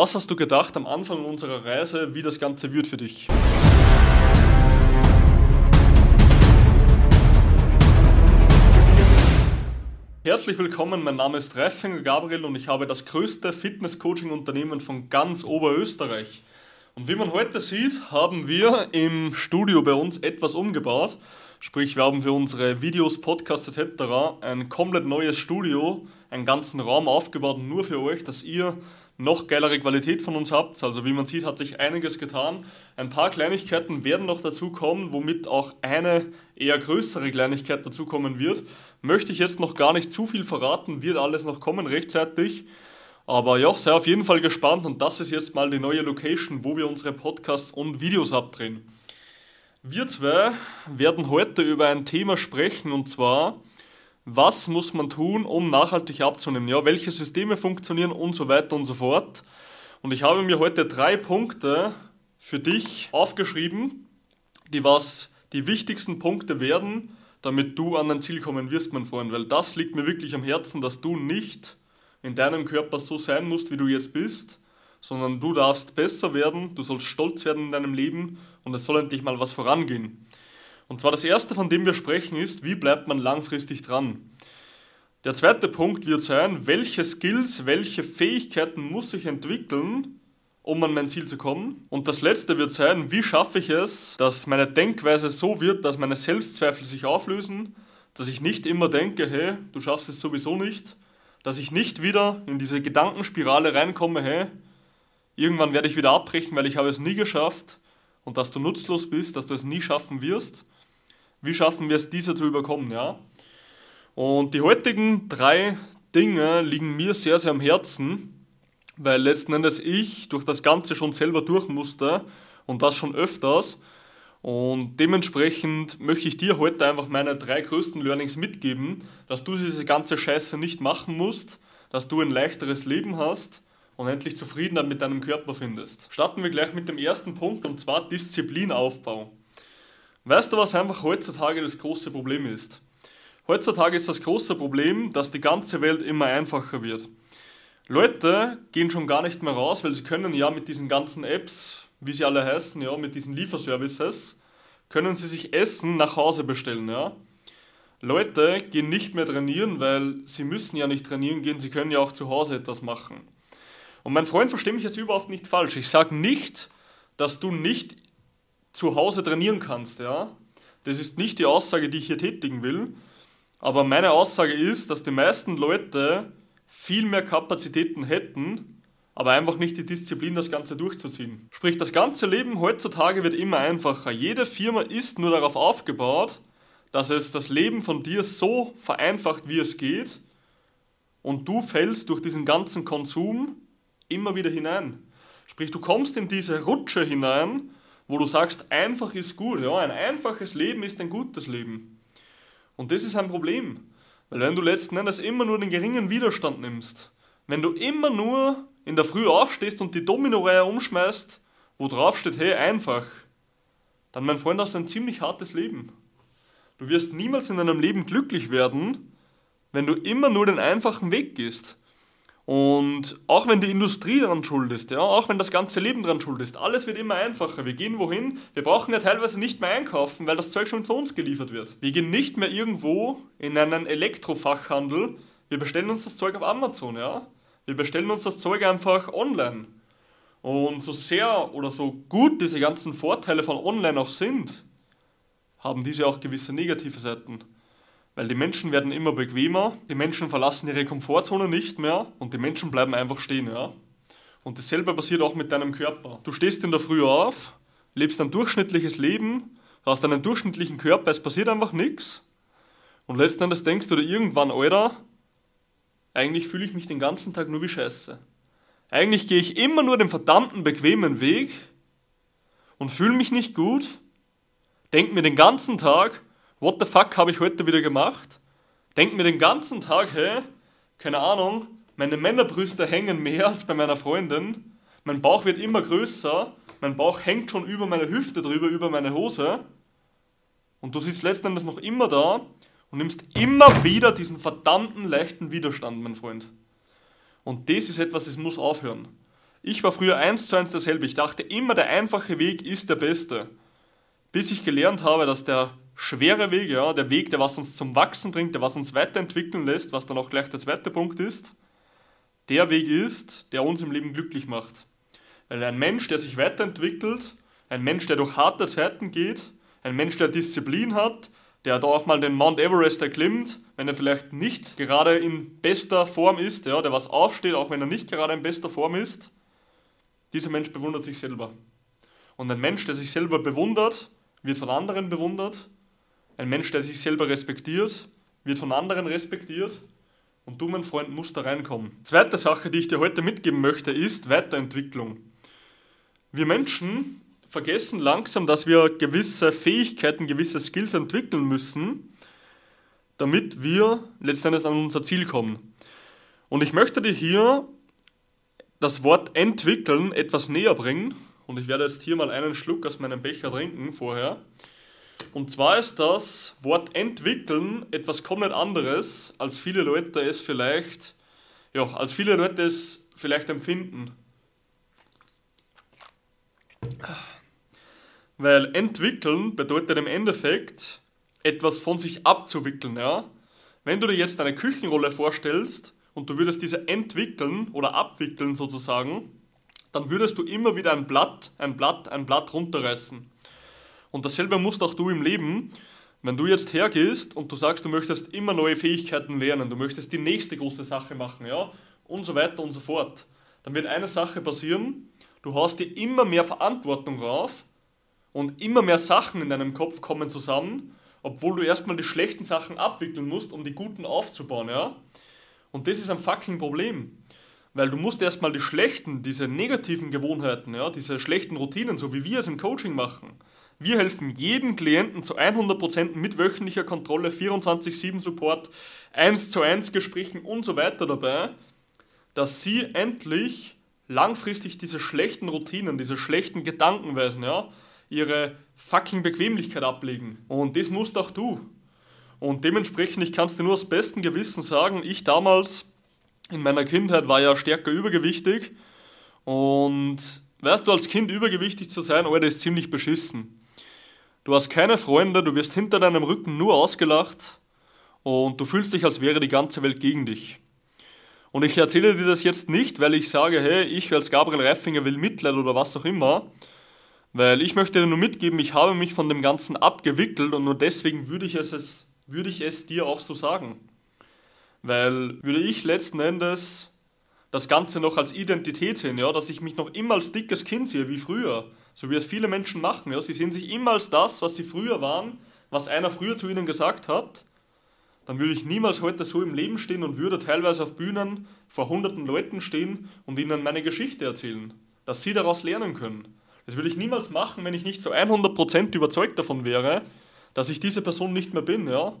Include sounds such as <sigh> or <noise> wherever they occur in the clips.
Was hast du gedacht am Anfang unserer Reise, wie das Ganze wird für dich? Herzlich willkommen, mein Name ist Reifinger Gabriel und ich habe das größte Fitness-Coaching-Unternehmen von ganz Oberösterreich. Und wie man heute sieht, haben wir im Studio bei uns etwas umgebaut. Sprich, wir haben für unsere Videos, Podcasts etc. ein komplett neues Studio, einen ganzen Raum aufgebaut, nur für euch, dass ihr noch geilere Qualität von uns habt. Also wie man sieht, hat sich einiges getan. Ein paar Kleinigkeiten werden noch dazu kommen, womit auch eine eher größere Kleinigkeit dazu kommen wird. Möchte ich jetzt noch gar nicht zu viel verraten, wird alles noch kommen rechtzeitig. Aber ja, sei auf jeden Fall gespannt und das ist jetzt mal die neue Location, wo wir unsere Podcasts und Videos abdrehen. Wir zwei werden heute über ein Thema sprechen und zwar was muss man tun, um nachhaltig abzunehmen? Ja, welche Systeme funktionieren und so weiter und so fort. Und ich habe mir heute drei Punkte für dich aufgeschrieben, die was die wichtigsten Punkte werden, damit du an dein Ziel kommen wirst, mein Freund. Weil das liegt mir wirklich am Herzen, dass du nicht in deinem Körper so sein musst, wie du jetzt bist, sondern du darfst besser werden, du sollst stolz werden in deinem Leben und es soll endlich mal was vorangehen. Und zwar das erste, von dem wir sprechen, ist, wie bleibt man langfristig dran? Der zweite Punkt wird sein, welche Skills, welche Fähigkeiten muss ich entwickeln, um an mein Ziel zu kommen. Und das letzte wird sein, wie schaffe ich es, dass meine Denkweise so wird, dass meine Selbstzweifel sich auflösen, dass ich nicht immer denke, hey, du schaffst es sowieso nicht, dass ich nicht wieder in diese Gedankenspirale reinkomme, hey, irgendwann werde ich wieder abbrechen, weil ich habe es nie geschafft und dass du nutzlos bist, dass du es nie schaffen wirst, wie schaffen wir es, diese zu überkommen, ja? Und die heutigen drei Dinge liegen mir sehr, sehr am Herzen, weil letzten Endes ich durch das Ganze schon selber durch musste und das schon öfters. Und dementsprechend möchte ich dir heute einfach meine drei größten Learnings mitgeben, dass du diese ganze Scheiße nicht machen musst, dass du ein leichteres Leben hast und endlich Zufriedenheit mit deinem Körper findest. Starten wir gleich mit dem ersten Punkt und zwar Disziplinaufbau. Weißt du, was einfach heutzutage das große Problem ist? Heutzutage ist das große Problem, dass die ganze Welt immer einfacher wird. Leute gehen schon gar nicht mehr raus, weil sie können ja mit diesen ganzen Apps, wie sie alle heißen, ja, mit diesen Lieferservices, können sie sich Essen nach Hause bestellen, ja. Leute gehen nicht mehr trainieren, weil sie müssen ja nicht trainieren gehen, sie können ja auch zu Hause etwas machen. Und mein Freund versteht mich jetzt überhaupt nicht falsch. Ich sage nicht, dass du nicht zu Hause trainieren kannst. Ja? Das ist nicht die Aussage, die ich hier tätigen will. Aber meine Aussage ist, dass die meisten Leute viel mehr Kapazitäten hätten, aber einfach nicht die Disziplin, das Ganze durchzuziehen. Sprich, das ganze Leben heutzutage wird immer einfacher. Jede Firma ist nur darauf aufgebaut, dass es das Leben von dir so vereinfacht, wie es geht, und du fällst durch diesen ganzen Konsum immer wieder hinein. Sprich, du kommst in diese Rutsche hinein, wo du sagst, einfach ist gut. Ja, ein einfaches Leben ist ein gutes Leben. Und das ist ein Problem. Weil wenn du letzten Endes immer nur den geringen Widerstand nimmst, wenn du immer nur in der Früh aufstehst und die Domino-Reihe umschmeißt, wo drauf steht, hey, einfach, dann, mein Freund, hast du ein ziemlich hartes Leben. Du wirst niemals in deinem Leben glücklich werden, wenn du immer nur den einfachen Weg gehst. Und auch wenn die Industrie daran schuld ist, ja, auch wenn das ganze Leben daran schuld ist, alles wird immer einfacher. Wir gehen wohin, wir brauchen ja teilweise nicht mehr einkaufen, weil das Zeug schon zu uns geliefert wird. Wir gehen nicht mehr irgendwo in einen Elektrofachhandel, wir bestellen uns das Zeug auf Amazon, ja. Wir bestellen uns das Zeug einfach online. Und so sehr oder so gut diese ganzen Vorteile von online auch sind, haben diese auch gewisse negative Seiten. Weil die Menschen werden immer bequemer, die Menschen verlassen ihre Komfortzone nicht mehr und die Menschen bleiben einfach stehen, ja. Und dasselbe passiert auch mit deinem Körper. Du stehst in der Früh auf, lebst ein durchschnittliches Leben, hast einen durchschnittlichen Körper, es passiert einfach nichts. Und letzten Endes denkst du dir irgendwann, Alter, eigentlich fühle ich mich den ganzen Tag nur wie Scheiße. Eigentlich gehe ich immer nur den verdammten bequemen Weg und fühle mich nicht gut, denk mir den ganzen Tag, what the fuck habe ich heute wieder gemacht? Denk mir den ganzen Tag, hey, keine Ahnung, meine Männerbrüste hängen mehr als bei meiner Freundin, mein Bauch wird immer größer, mein Bauch hängt schon über meine Hüfte drüber, über meine Hose und du sitzt letzten Endes noch immer da und nimmst immer wieder diesen verdammten leichten Widerstand, mein Freund. Und das ist etwas, das muss aufhören. Ich war früher eins zu eins dasselbe. Ich dachte immer, der einfache Weg ist der beste. Bis ich gelernt habe, dass der schwere Weg, ja, der Weg, der was uns zum Wachsen bringt, der was uns weiterentwickeln lässt, was dann auch gleich der zweite Punkt ist, der Weg ist, der uns im Leben glücklich macht. Weil ein Mensch, der sich weiterentwickelt, ein Mensch, der durch harte Zeiten geht, ein Mensch, der Disziplin hat, der da auch mal den Mount Everest erklimmt, wenn er vielleicht nicht gerade in bester Form ist, ja, der was aufsteht, auch wenn er nicht gerade in bester Form ist, dieser Mensch bewundert sich selber. Und ein Mensch, der sich selber bewundert, wird von anderen bewundert. Ein Mensch, der sich selber respektiert, wird von anderen respektiert. Und du, mein Freund, musst da reinkommen. Zweite Sache, die ich dir heute mitgeben möchte, ist Weiterentwicklung. Wir Menschen vergessen langsam, dass wir gewisse Fähigkeiten, gewisse Skills entwickeln müssen, damit wir letztendlich an unser Ziel kommen. Und ich möchte dir hier das Wort entwickeln etwas näher bringen. Und ich werde jetzt hier mal einen Schluck aus meinem Becher trinken vorher. Und zwar ist das Wort entwickeln etwas komplett anderes, als viele Leute es vielleicht, ja, als viele Leute es vielleicht empfinden. Weil entwickeln bedeutet im Endeffekt, etwas von sich abzuwickeln. Ja? Wenn du dir jetzt eine Küchenrolle vorstellst und du würdest diese entwickeln oder abwickeln sozusagen, dann würdest du immer wieder ein Blatt, ein Blatt, ein Blatt runterreißen. Und dasselbe musst auch du im Leben. Wenn du jetzt hergehst und du sagst, du möchtest immer neue Fähigkeiten lernen, du möchtest die nächste große Sache machen, ja, und so weiter und so fort, dann wird eine Sache passieren, du hast dir immer mehr Verantwortung rauf und immer mehr Sachen in deinem Kopf kommen zusammen, obwohl du erstmal die schlechten Sachen abwickeln musst, um die guten aufzubauen, ja? Und das ist ein fucking Problem. Weil du musst erstmal die schlechten, diese negativen Gewohnheiten, ja, diese schlechten Routinen, so wie wir es im Coaching machen. Wir helfen jedem Klienten zu 100% mit wöchentlicher Kontrolle, 24-7 Support, 1 zu 1 Gesprächen und so weiter dabei, dass sie endlich langfristig diese schlechten Routinen, diese schlechten Gedankenweisen, ja, ihre fucking Bequemlichkeit ablegen. Und das musst auch du. Und dementsprechend, ich kann es dir nur aus bestem Gewissen sagen, ich damals in meiner Kindheit war ja stärker übergewichtig. Und weißt du, als Kind übergewichtig zu sein, Alter, ist ziemlich beschissen. Du hast keine Freunde, du wirst hinter deinem Rücken nur ausgelacht und du fühlst dich, als wäre die ganze Welt gegen dich. Und ich erzähle dir das jetzt nicht, weil ich sage, hey, ich als Gabriel Reifinger will Mitleid oder was auch immer, weil ich möchte dir nur mitgeben, ich habe mich von dem Ganzen abgewickelt und nur deswegen würde ich es, würde ich es dir auch so sagen. Weil würde ich letzten Endes das Ganze noch als Identität sehen, ja, dass ich mich noch immer als dickes Kind sehe, wie früher, so wie es viele Menschen machen. Ja. Sie sehen sich immer als das, was sie früher waren, was einer früher zu ihnen gesagt hat, dann würde ich niemals heute so im Leben stehen und würde teilweise auf Bühnen vor hunderten Leuten stehen und ihnen meine Geschichte erzählen, dass sie daraus lernen können. Das würde ich niemals machen, wenn ich nicht zu 100% überzeugt davon wäre, dass ich diese Person nicht mehr bin, ja.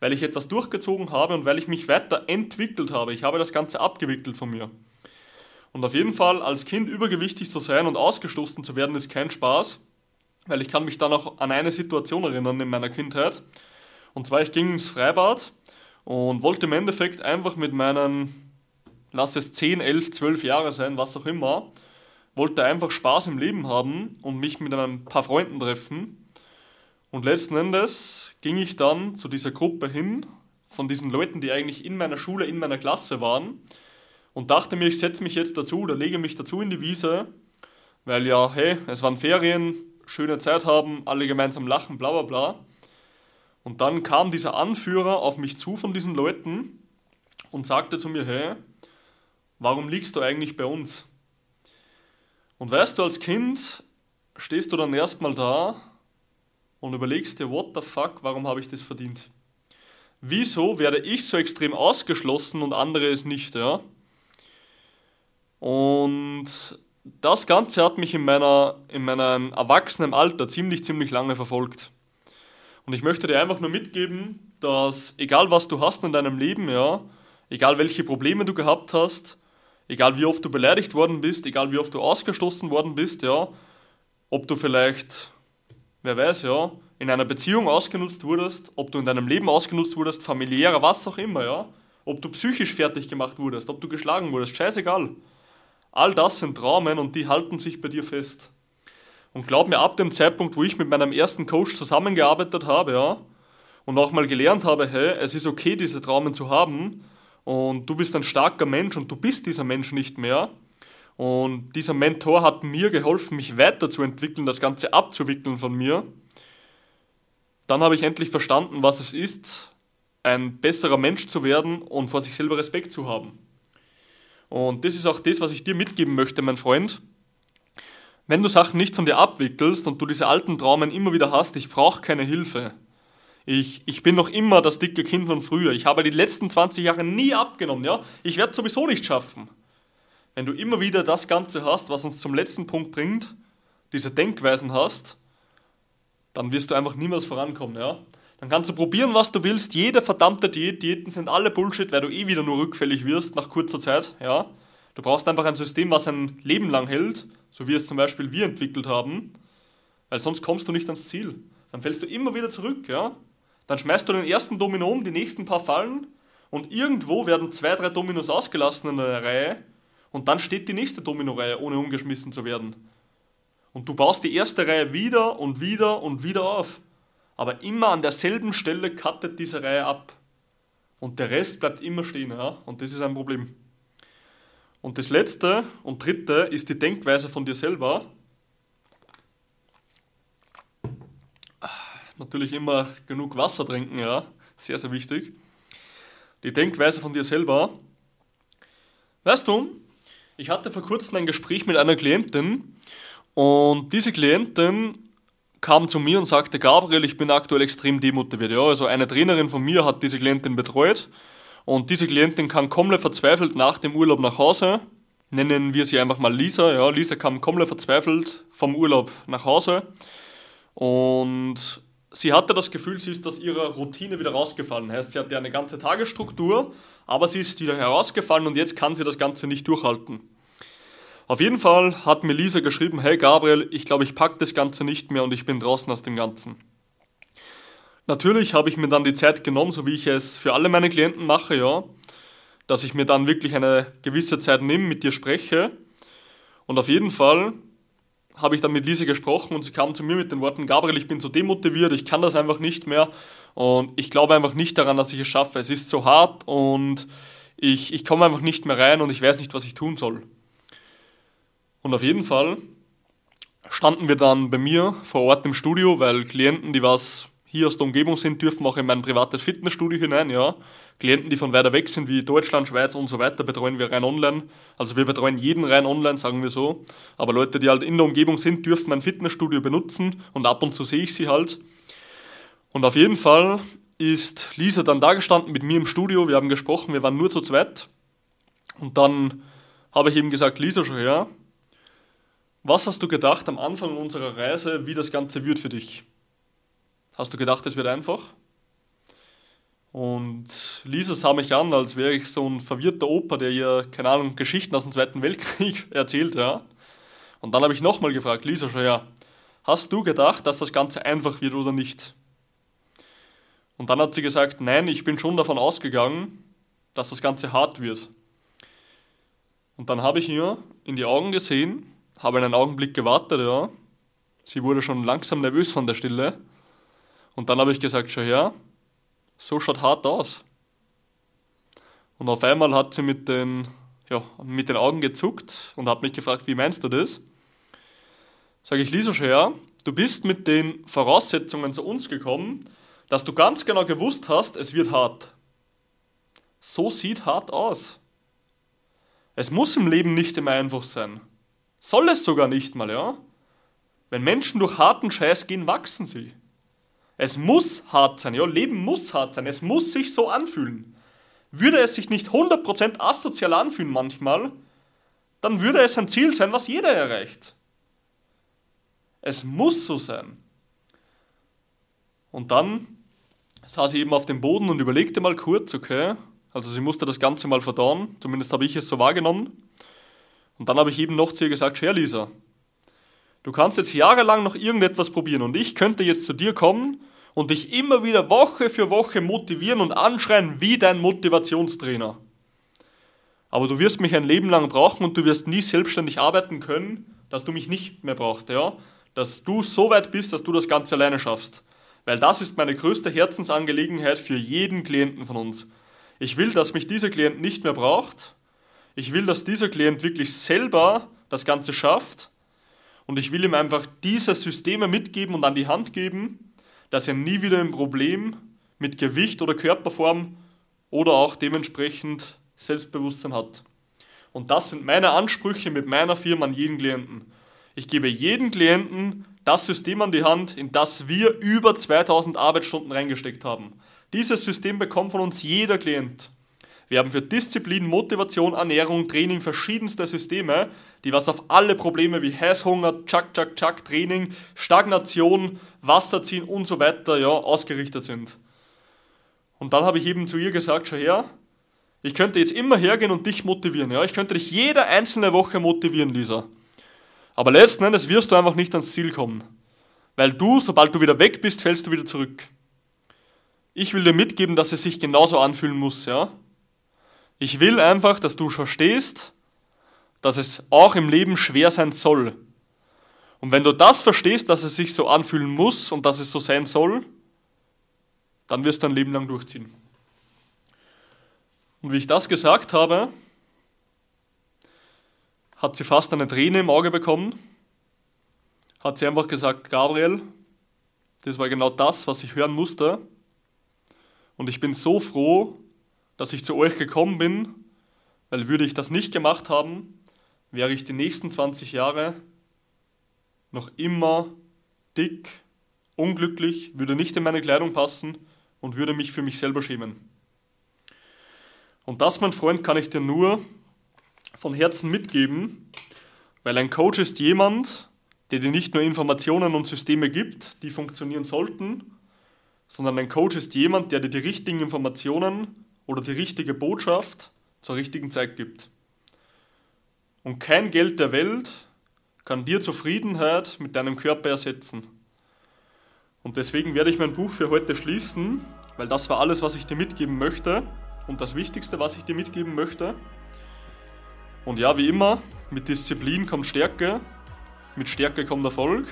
Weil ich etwas durchgezogen habe und weil ich mich weiterentwickelt habe. Ich habe das Ganze abgewickelt von mir. Und auf jeden Fall, als Kind übergewichtig zu sein und ausgestoßen zu werden, ist kein Spaß. Weil ich kann mich dann auch an eine Situation erinnern in meiner Kindheit. Und zwar, ich ging ins Freibad und wollte im Endeffekt einfach mit meinen, lass es 10, 11, 12 Jahre sein, was auch immer, wollte einfach Spaß im Leben haben und mich mit ein paar Freunden treffen. Und letzten Endes ging ich dann zu dieser Gruppe hin, von diesen Leuten, die eigentlich in meiner Schule, in meiner Klasse waren, und dachte mir, ich setze mich jetzt dazu oder lege mich dazu in die Wiese, weil ja, hey, es waren Ferien, schöne Zeit haben, alle gemeinsam lachen, bla bla bla. Und dann kam dieser Anführer auf mich zu von diesen Leuten und sagte zu mir, hey, warum liegst du eigentlich bei uns? Und weißt du, als Kind stehst du dann erstmal da und überlegst dir, what the fuck, warum habe ich das verdient? Wieso werde ich so extrem ausgeschlossen und andere es nicht, ja? Und das Ganze hat mich in, meiner, in meinem erwachsenen Alter ziemlich, ziemlich lange verfolgt. Und ich möchte dir einfach nur mitgeben, dass egal was du hast in deinem Leben, ja, egal welche Probleme du gehabt hast, Egal wie oft du beleidigt worden bist, egal wie oft du ausgestoßen worden bist, ja, ob du vielleicht, wer weiß, ja, in einer Beziehung ausgenutzt wurdest, ob du in deinem Leben ausgenutzt wurdest, familiärer, was auch immer, ja, ob du psychisch fertig gemacht wurdest, ob du geschlagen wurdest, scheißegal. All das sind Traumen und die halten sich bei dir fest. Und glaub mir, ab dem Zeitpunkt, wo ich mit meinem ersten Coach zusammengearbeitet habe, ja, und auch mal gelernt habe, hey, es ist okay, diese Traumen zu haben, und du bist ein starker Mensch und du bist dieser Mensch nicht mehr. Und dieser Mentor hat mir geholfen, mich weiterzuentwickeln, das Ganze abzuwickeln von mir. Dann habe ich endlich verstanden, was es ist, ein besserer Mensch zu werden und vor sich selber Respekt zu haben. Und das ist auch das, was ich dir mitgeben möchte, mein Freund. Wenn du Sachen nicht von dir abwickelst und du diese alten Traumen immer wieder hast, ich brauche keine Hilfe. Ich, ich bin noch immer das dicke Kind von früher. Ich habe die letzten 20 Jahre nie abgenommen, ja. Ich werde es sowieso nicht schaffen. Wenn du immer wieder das Ganze hast, was uns zum letzten Punkt bringt, diese Denkweisen hast, dann wirst du einfach niemals vorankommen, ja. Dann kannst du probieren, was du willst. Jede verdammte Diät, Diäten sind alle Bullshit, weil du eh wieder nur rückfällig wirst nach kurzer Zeit, ja. Du brauchst einfach ein System, was ein Leben lang hält so wie es zum Beispiel wir entwickelt haben, weil sonst kommst du nicht ans Ziel. Dann fällst du immer wieder zurück, ja. Dann schmeißt du den ersten Domino um, die nächsten paar fallen und irgendwo werden zwei, drei Dominos ausgelassen in einer Reihe und dann steht die nächste Domino-Reihe, ohne umgeschmissen zu werden. Und du baust die erste Reihe wieder und wieder und wieder auf. Aber immer an derselben Stelle cuttet diese Reihe ab. Und der Rest bleibt immer stehen, ja. Und das ist ein Problem. Und das letzte und dritte ist die Denkweise von dir selber. Natürlich immer genug Wasser trinken, ja, sehr, sehr wichtig. Die Denkweise von dir selber. Weißt du, ich hatte vor kurzem ein Gespräch mit einer Klientin und diese Klientin kam zu mir und sagte, Gabriel, ich bin aktuell extrem demotiviert. Ja, also eine Trainerin von mir hat diese Klientin betreut und diese Klientin kam komplett verzweifelt nach dem Urlaub nach Hause. Nennen wir sie einfach mal Lisa. Ja, Lisa kam komplett verzweifelt vom Urlaub nach Hause. Und sie hatte das Gefühl, sie ist aus ihrer Routine wieder rausgefallen. Heißt, sie hatte eine ganze Tagesstruktur, aber sie ist wieder herausgefallen und jetzt kann sie das Ganze nicht durchhalten. Auf jeden Fall hat mir Lisa geschrieben, hey Gabriel, ich glaube, ich packe das Ganze nicht mehr und ich bin draußen aus dem Ganzen. Natürlich habe ich mir dann die Zeit genommen, so wie ich es für alle meine Klienten mache, ja, dass ich mir dann wirklich eine gewisse Zeit nehme, mit dir spreche. Und auf jeden Fall habe ich dann mit Lise gesprochen und sie kam zu mir mit den Worten, Gabriel, ich bin so demotiviert, ich kann das einfach nicht mehr und ich glaube einfach nicht daran, dass ich es schaffe. Es ist so hart und ich, ich komme einfach nicht mehr rein und ich weiß nicht, was ich tun soll. Und auf jeden Fall standen wir dann bei mir vor Ort im Studio, weil Klienten, die was hier aus der Umgebung sind, dürfen auch in mein privates Fitnessstudio hinein, ja. Klienten, die von weiter weg sind, wie Deutschland, Schweiz und so weiter, betreuen wir rein online. Also wir betreuen jeden rein online, sagen wir so. Aber Leute, die halt in der Umgebung sind, dürfen mein Fitnessstudio benutzen und ab und zu sehe ich sie halt. Und auf jeden Fall ist Lisa dann da gestanden mit mir im Studio, wir haben gesprochen, wir waren nur zu zweit. Und dann habe ich eben gesagt, Lisa, schon her, was hast du gedacht am Anfang unserer Reise, wie das Ganze wird für dich? Hast du gedacht, es wird einfach? Und Lisa sah mich an, als wäre ich so ein verwirrter Opa, der ihr, keine Ahnung, Geschichten aus dem Zweiten Weltkrieg <laughs> erzählt, ja. Und dann habe ich nochmal gefragt, Lisa, schau her, hast du gedacht, dass das Ganze einfach wird oder nicht? Und dann hat sie gesagt, nein, ich bin schon davon ausgegangen, dass das Ganze hart wird. Und dann habe ich ihr in die Augen gesehen, habe einen Augenblick gewartet, ja. Sie wurde schon langsam nervös von der Stille. Und dann habe ich gesagt, schau her, so schaut hart aus. Und auf einmal hat sie mit den, ja, mit den Augen gezuckt und hat mich gefragt, wie meinst du das? Sage ich, Lisa, schau her, du bist mit den Voraussetzungen zu uns gekommen, dass du ganz genau gewusst hast, es wird hart. So sieht hart aus. Es muss im Leben nicht immer einfach sein. Soll es sogar nicht mal, ja? Wenn Menschen durch harten Scheiß gehen, wachsen sie. Es muss hart sein, ja, Leben muss hart sein, es muss sich so anfühlen. Würde es sich nicht 100% asozial anfühlen manchmal, dann würde es ein Ziel sein, was jeder erreicht. Es muss so sein. Und dann saß sie eben auf dem Boden und überlegte mal kurz, okay, also sie musste das Ganze mal verdauen, zumindest habe ich es so wahrgenommen. Und dann habe ich eben noch zu ihr gesagt, Scher Lisa, Du kannst jetzt jahrelang noch irgendetwas probieren und ich könnte jetzt zu dir kommen und dich immer wieder Woche für Woche motivieren und anschreien wie dein Motivationstrainer. aber du wirst mich ein Leben lang brauchen und du wirst nie selbstständig arbeiten können, dass du mich nicht mehr brauchst, ja? Dass du so weit bist, dass du das Ganze alleine schaffst. Weil das ist meine größte Herzensangelegenheit für jeden Klienten von uns. Ich will, dass mich dieser Klient nicht mehr braucht. Ich will, dass dieser Klient wirklich selber das Ganze schafft. Und ich will ihm einfach diese Systeme mitgeben und an die Hand geben, dass er nie wieder ein Problem mit Gewicht oder Körperform oder auch dementsprechend Selbstbewusstsein hat. Und das sind meine Ansprüche mit meiner Firma an jeden Klienten. Ich gebe jedem Klienten das System an die Hand, in das wir über 2000 Arbeitsstunden reingesteckt haben. Dieses System bekommt von uns jeder Klient. Wir haben für Disziplin, Motivation, Ernährung, Training verschiedenste Systeme, die was auf alle Probleme wie Heißhunger, Chuck, Chuck, Chuck, Training, Stagnation, Wasser ziehen und so weiter ja, ausgerichtet sind. Und dann habe ich eben zu ihr gesagt, schau her, ich könnte jetzt immer hergehen und dich motivieren. Ja? Ich könnte dich jede einzelne Woche motivieren, Lisa. Aber letzten Endes wirst du einfach nicht ans Ziel kommen. Weil du, sobald du wieder weg bist, fällst du wieder zurück. Ich will dir mitgeben, dass es sich genauso anfühlen muss, ja. Ich will einfach, dass du verstehst, dass es auch im Leben schwer sein soll. Und wenn du das verstehst, dass es sich so anfühlen muss und dass es so sein soll, dann wirst du dein Leben lang durchziehen. Und wie ich das gesagt habe, hat sie fast eine Träne im Auge bekommen, hat sie einfach gesagt, Gabriel, das war genau das, was ich hören musste. Und ich bin so froh, dass ich zu euch gekommen bin, weil würde ich das nicht gemacht haben, wäre ich die nächsten 20 Jahre noch immer dick, unglücklich, würde nicht in meine Kleidung passen und würde mich für mich selber schämen. Und das, mein Freund, kann ich dir nur von Herzen mitgeben, weil ein Coach ist jemand, der dir nicht nur Informationen und Systeme gibt, die funktionieren sollten, sondern ein Coach ist jemand, der dir die richtigen Informationen oder die richtige Botschaft zur richtigen Zeit gibt. Und kein Geld der Welt kann dir Zufriedenheit mit deinem Körper ersetzen. Und deswegen werde ich mein Buch für heute schließen, weil das war alles, was ich dir mitgeben möchte und das Wichtigste, was ich dir mitgeben möchte. Und ja, wie immer, mit Disziplin kommt Stärke, mit Stärke kommt Erfolg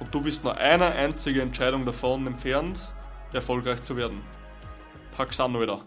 und du bist nur eine einzige Entscheidung davon entfernt, erfolgreich zu werden. Pack's an wieder.